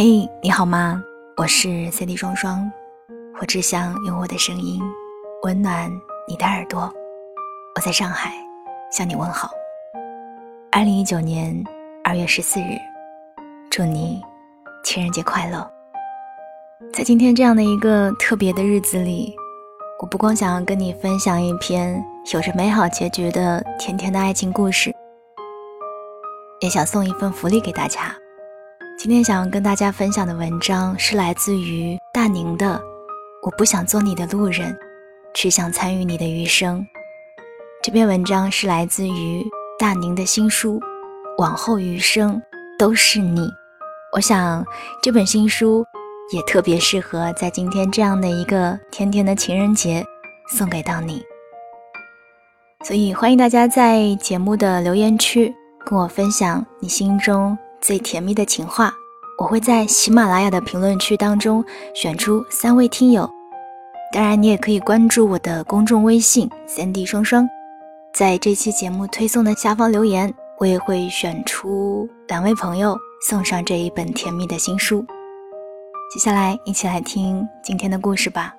嘿，你好吗？我是 CD 双双，我只想用我的声音温暖你的耳朵。我在上海向你问好。二零一九年二月十四日，祝你情人节快乐。在今天这样的一个特别的日子里，我不光想要跟你分享一篇有着美好结局的甜甜的爱情故事，也想送一份福利给大家。今天想要跟大家分享的文章是来自于大宁的《我不想做你的路人，只想参与你的余生》。这篇文章是来自于大宁的新书《往后余生都是你》。我想这本新书也特别适合在今天这样的一个甜甜的情人节送给到你。所以欢迎大家在节目的留言区跟我分享你心中。最甜蜜的情话，我会在喜马拉雅的评论区当中选出三位听友。当然，你也可以关注我的公众微信“三 D 双双”，在这期节目推送的下方留言，我也会选出两位朋友送上这一本甜蜜的新书。接下来，一起来听今天的故事吧。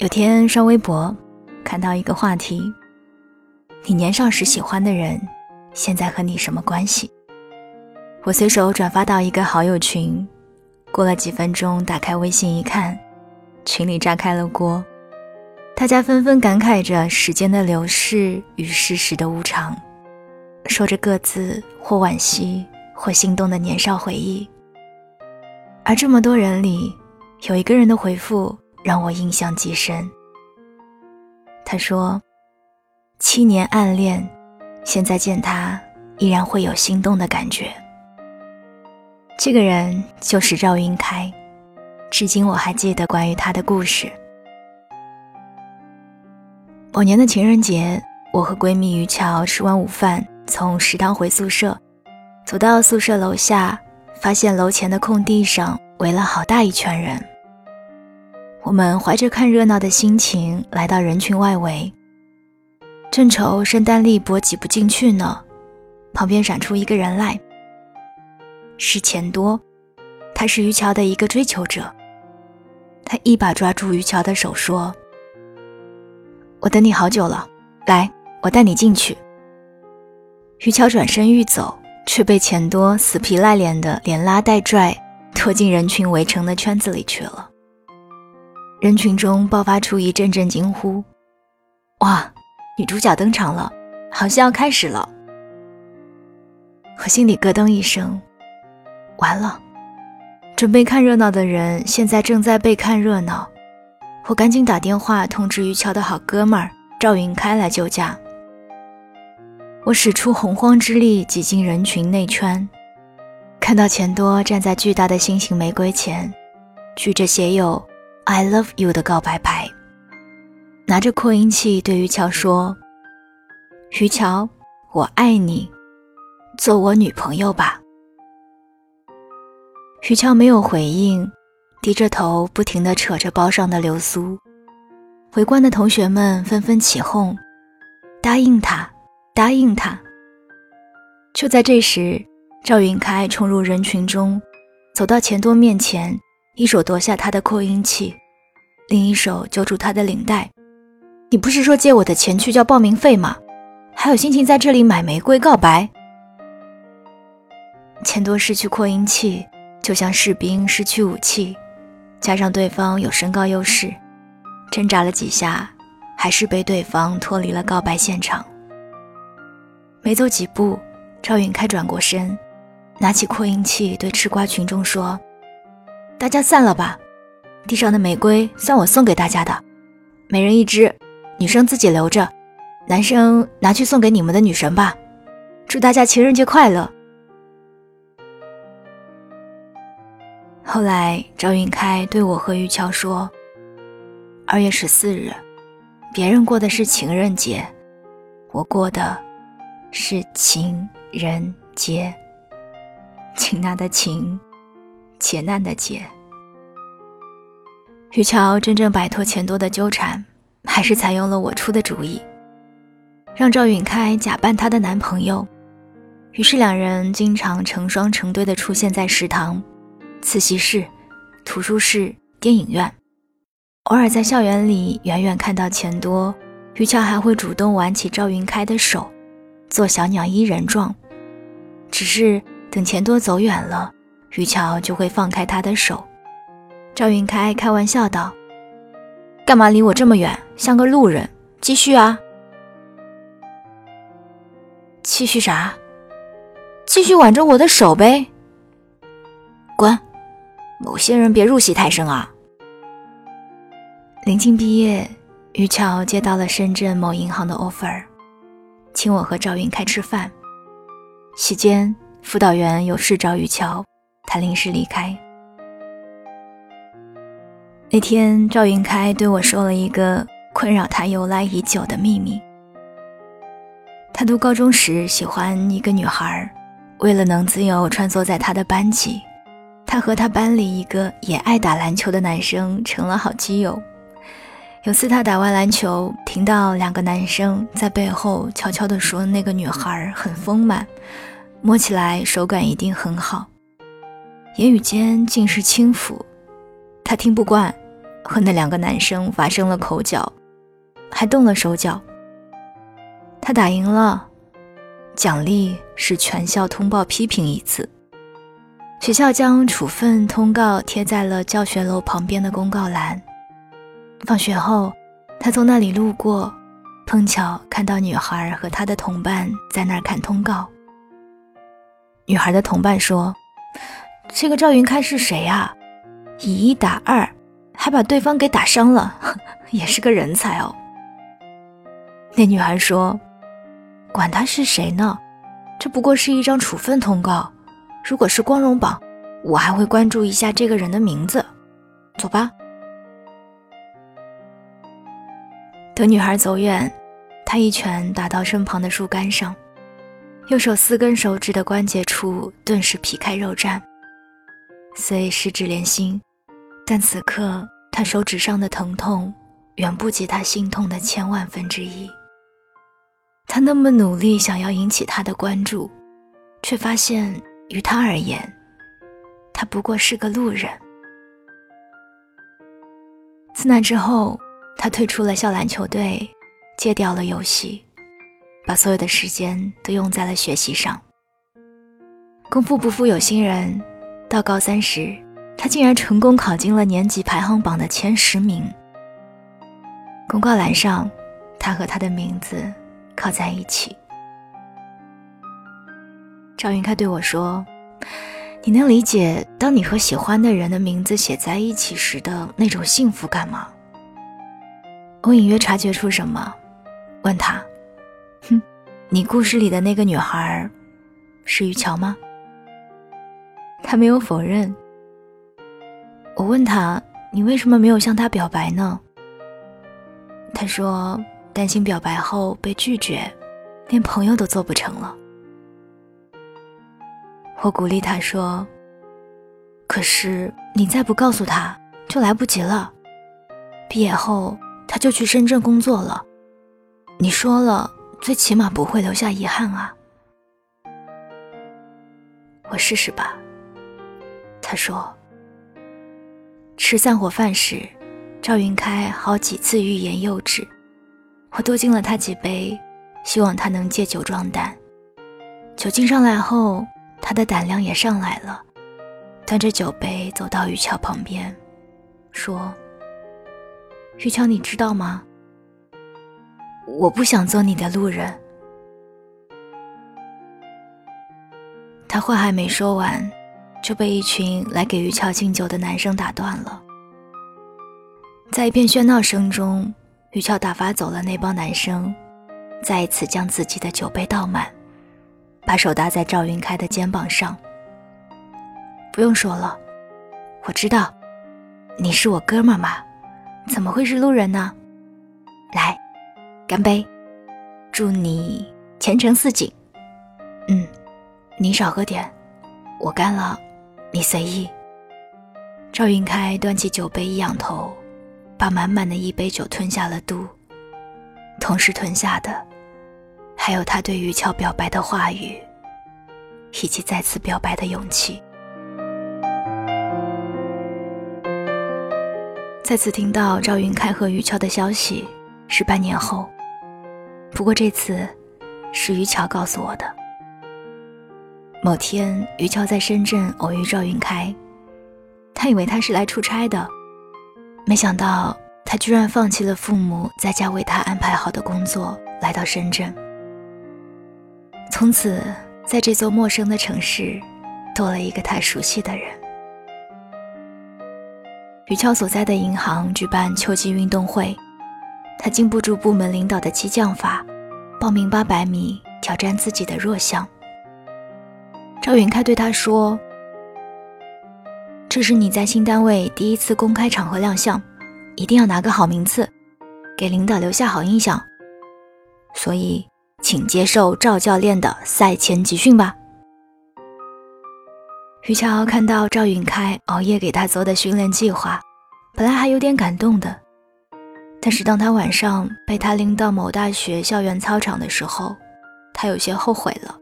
有天刷微博，看到一个话题：你年少时喜欢的人，现在和你什么关系？我随手转发到一个好友群，过了几分钟，打开微信一看，群里炸开了锅，大家纷纷感慨着时间的流逝与世事的无常，说着各自或惋惜或心动的年少回忆。而这么多人里，有一个人的回复。让我印象极深。他说：“七年暗恋，现在见他依然会有心动的感觉。”这个人就是赵云开，至今我还记得关于他的故事。某年的情人节，我和闺蜜于乔吃完午饭，从食堂回宿舍，走到宿舍楼下，发现楼前的空地上围了好大一圈人。我们怀着看热闹的心情来到人群外围，正愁圣诞立博挤不进去呢，旁边闪出一个人来，是钱多，他是于桥的一个追求者。他一把抓住于桥的手说：“我等你好久了，来，我带你进去。”于桥转身欲走，却被钱多死皮赖脸的连拉带拽拖进人群围成的圈子里去了。人群中爆发出一阵阵惊呼：“哇，女主角登场了，好像要开始了！”我心里咯噔一声，完了，准备看热闹的人现在正在被看热闹。我赶紧打电话通知于桥的好哥们儿赵云开来救驾。我使出洪荒之力挤进人群内圈，看到钱多站在巨大的心形玫瑰前，举着写有。I love you 的告白牌，拿着扩音器对于桥说：“于桥，我爱你，做我女朋友吧。”于桥没有回应，低着头不停地扯着包上的流苏。围观的同学们纷纷起哄：“答应他，答应他！”就在这时，赵云开冲入人群中，走到钱多面前，一手夺下他的扩音器。另一手揪住他的领带，你不是说借我的钱去交报名费吗？还有心情在这里买玫瑰告白？钱多失去扩音器，就像士兵失去武器，加上对方有身高优势，挣扎了几下，还是被对方脱离了告白现场。没走几步，赵云开转过身，拿起扩音器对吃瓜群众说：“大家散了吧。”地上的玫瑰算我送给大家的，每人一支，女生自己留着，男生拿去送给你们的女神吧。祝大家情人节快乐。后来赵云开对我和玉桥说：“二月十四日，别人过的是情人节，我过的是情人节。情难的情，劫难的劫。”于乔真正摆脱钱多的纠缠，还是采用了我出的主意。让赵允开假扮她的男朋友。于是两人经常成双成对地出现在食堂、自习室、图书室、电影院，偶尔在校园里远远看到钱多，于乔还会主动挽起赵云开的手，做小鸟依人状。只是等钱多走远了，于乔就会放开他的手。赵云开开玩笑道：“干嘛离我这么远，像个路人？继续啊，继续啥？”继续挽着我的手呗。滚！某些人别入戏太深啊。临近毕业，于桥接到了深圳某银行的 offer，请我和赵云开吃饭。席间，辅导员有事找于桥，他临时离开。那天，赵云开对我说了一个困扰他由来已久的秘密。他读高中时喜欢一个女孩。为了能自由穿梭在他的班级，他和他班里一个也爱打篮球的男生成了好基友。有次他打完篮球，听到两个男生在背后悄悄地说：“那个女孩很丰满，摸起来手感一定很好。”言语间尽是轻浮。他听不惯，和那两个男生发生了口角，还动了手脚。他打赢了。奖励是全校通报批评一次。学校将处分通告贴在了教学楼旁边的公告栏。放学后，他从那里路过，碰巧看到女孩和她的同伴在那儿看通告。女孩的同伴说：“这个赵云开是谁呀？以一打二，还把对方给打伤了，也是个人才哦。”那女孩说。管他是谁呢，这不过是一张处分通告。如果是光荣榜，我还会关注一下这个人的名字。走吧。等女孩走远，他一拳打到身旁的树干上，右手四根手指的关节处顿时皮开肉绽。虽十指连心，但此刻他手指上的疼痛远不及他心痛的千万分之一。他那么努力想要引起他的关注，却发现于他而言，他不过是个路人。自那之后，他退出了校篮球队，戒掉了游戏，把所有的时间都用在了学习上。功夫不负有心人，到高三时，他竟然成功考进了年级排行榜的前十名。公告栏上，他和他的名字。靠在一起，赵云开对我说：“你能理解当你和喜欢的人的名字写在一起时的那种幸福感吗？”我隐约察觉出什么，问他：“哼，你故事里的那个女孩是于桥吗？”他没有否认。我问他：“你为什么没有向他表白呢？”他说。担心表白后被拒绝，连朋友都做不成了。我鼓励他说：“可是你再不告诉他，就来不及了。毕业后他就去深圳工作了。你说了，最起码不会留下遗憾啊。”我试试吧。他说。吃散伙饭时，赵云开好几次欲言又止。我多敬了他几杯，希望他能借酒壮胆。酒劲上来后，他的胆量也上来了，端着酒杯走到玉桥旁边，说：“玉桥，你知道吗？我不想做你的路人。”他话还没说完，就被一群来给玉桥敬酒的男生打断了。在一片喧闹声中。于桥打发走了那帮男生，再一次将自己的酒杯倒满，把手搭在赵云开的肩膀上。不用说了，我知道，你是我哥们嘛，怎么会是路人呢？来，干杯，祝你前程似锦。嗯，你少喝点，我干了，你随意。赵云开端起酒杯一仰头。把满满的一杯酒吞下了肚，同时吞下的，还有他对于乔表白的话语，以及再次表白的勇气。再次听到赵云开和于乔的消息是半年后，不过这次是于乔告诉我的。某天，于乔在深圳偶遇赵云开，他以为他是来出差的，没想到他居然放弃了父母在家为他安排好的工作，来到深圳。从此，在这座陌生的城市，多了一个他熟悉的人。于乔所在的银行举办秋季运动会，他经不住部门领导的激将法，报名八百米，挑战自己的弱项。赵云开对他说：“这是你在新单位第一次公开场合亮相，一定要拿个好名次，给领导留下好印象。所以。”请接受赵教练的赛前集训吧。于乔看到赵云开熬夜给他做的训练计划，本来还有点感动的，但是当他晚上被他拎到某大学校园操场的时候，他有些后悔了，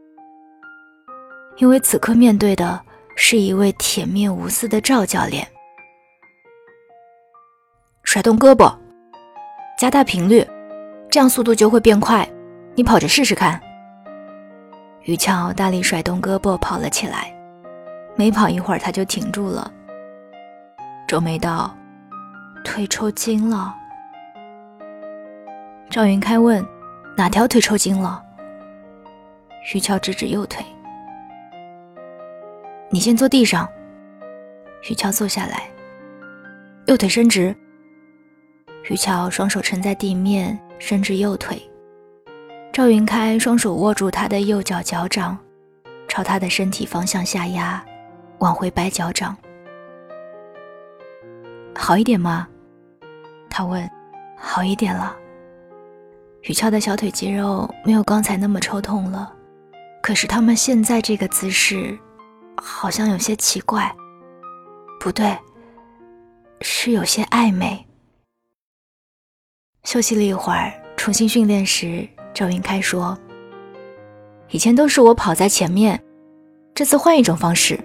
因为此刻面对的是一位铁面无私的赵教练。甩动胳膊，加大频率，这样速度就会变快。你跑着试试看。于乔大力甩动胳膊跑了起来，没跑一会儿他就停住了，皱眉道：“腿抽筋了。”赵云开问：“哪条腿抽筋了？”于乔指指右腿：“你先坐地上。”于乔坐下来，右腿伸直。于乔双手撑在地面，伸直右腿。赵云开双手握住他的右脚脚掌，朝他的身体方向下压，往回掰脚掌。好一点吗？他问。好一点了。雨乔的小腿肌肉没有刚才那么抽痛了，可是他们现在这个姿势，好像有些奇怪。不对，是有些暧昧。休息了一会儿，重新训练时。赵云开说：“以前都是我跑在前面，这次换一种方式。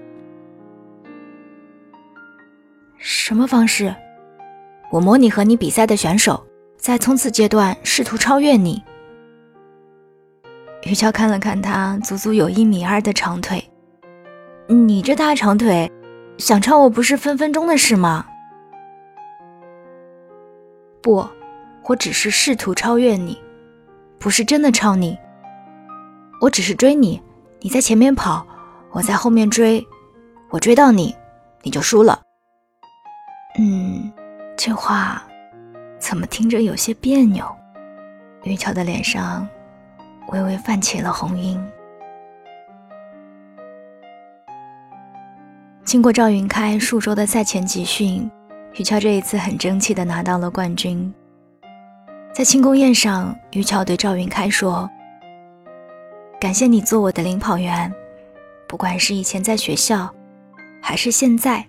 什么方式？我模拟和你比赛的选手，在冲刺阶段试图超越你。”于乔看了看他足足有一米二的长腿，你这大长腿，想超我不是分分钟的事吗？不，我只是试图超越你。不是真的超你，我只是追你，你在前面跑，我在后面追，我追到你，你就输了。嗯，这话怎么听着有些别扭？于乔的脸上微微泛起了红晕。经过赵云开数周的赛前集训，于乔这一次很争气的拿到了冠军。在庆功宴上，于乔对赵云开说：“感谢你做我的领跑员，不管是以前在学校，还是现在。”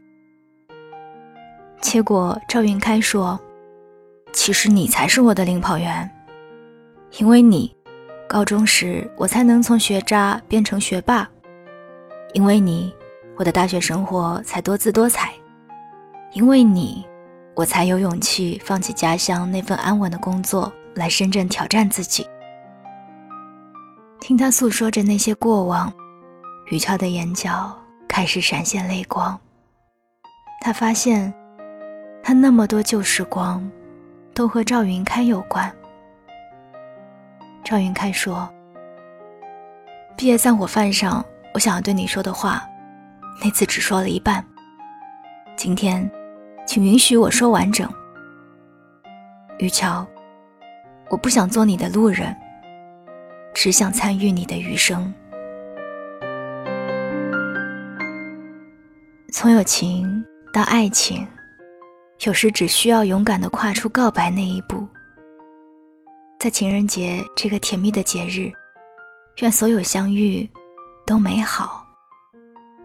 结果赵云开说：“其实你才是我的领跑员，因为你，高中时我才能从学渣变成学霸；因为你，我的大学生活才多姿多彩；因为你。”我才有勇气放弃家乡那份安稳的工作，来深圳挑战自己。听他诉说着那些过往，于俏的眼角开始闪现泪光。他发现，他那么多旧时光，都和赵云开有关。赵云开说：“毕业散伙饭上，我想要对你说的话，那次只说了一半。今天。”请允许我说完整，于乔，我不想做你的路人，只想参与你的余生。从友情到爱情，有时只需要勇敢的跨出告白那一步。在情人节这个甜蜜的节日，愿所有相遇都美好，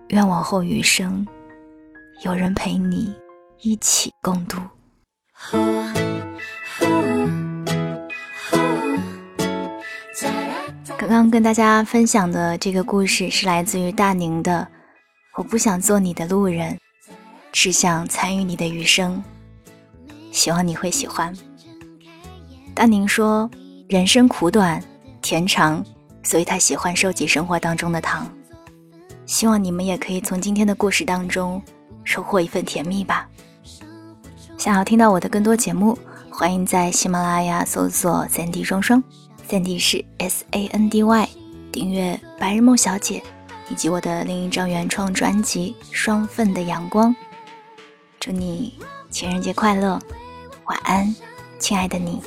愿往后余生有人陪你。一起共度。刚刚跟大家分享的这个故事是来自于大宁的。我不想做你的路人，只想参与你的余生。希望你会喜欢。大宁说：“人生苦短，甜长，所以他喜欢收集生活当中的糖。”希望你们也可以从今天的故事当中收获一份甜蜜吧。想要听到我的更多节目，欢迎在喜马拉雅搜索“三 D 双双”，三 D 是 S A N D Y，订阅《白日梦小姐》。以及我的另一张原创专辑《双份的阳光》，祝你情人节快乐，晚安，亲爱的你。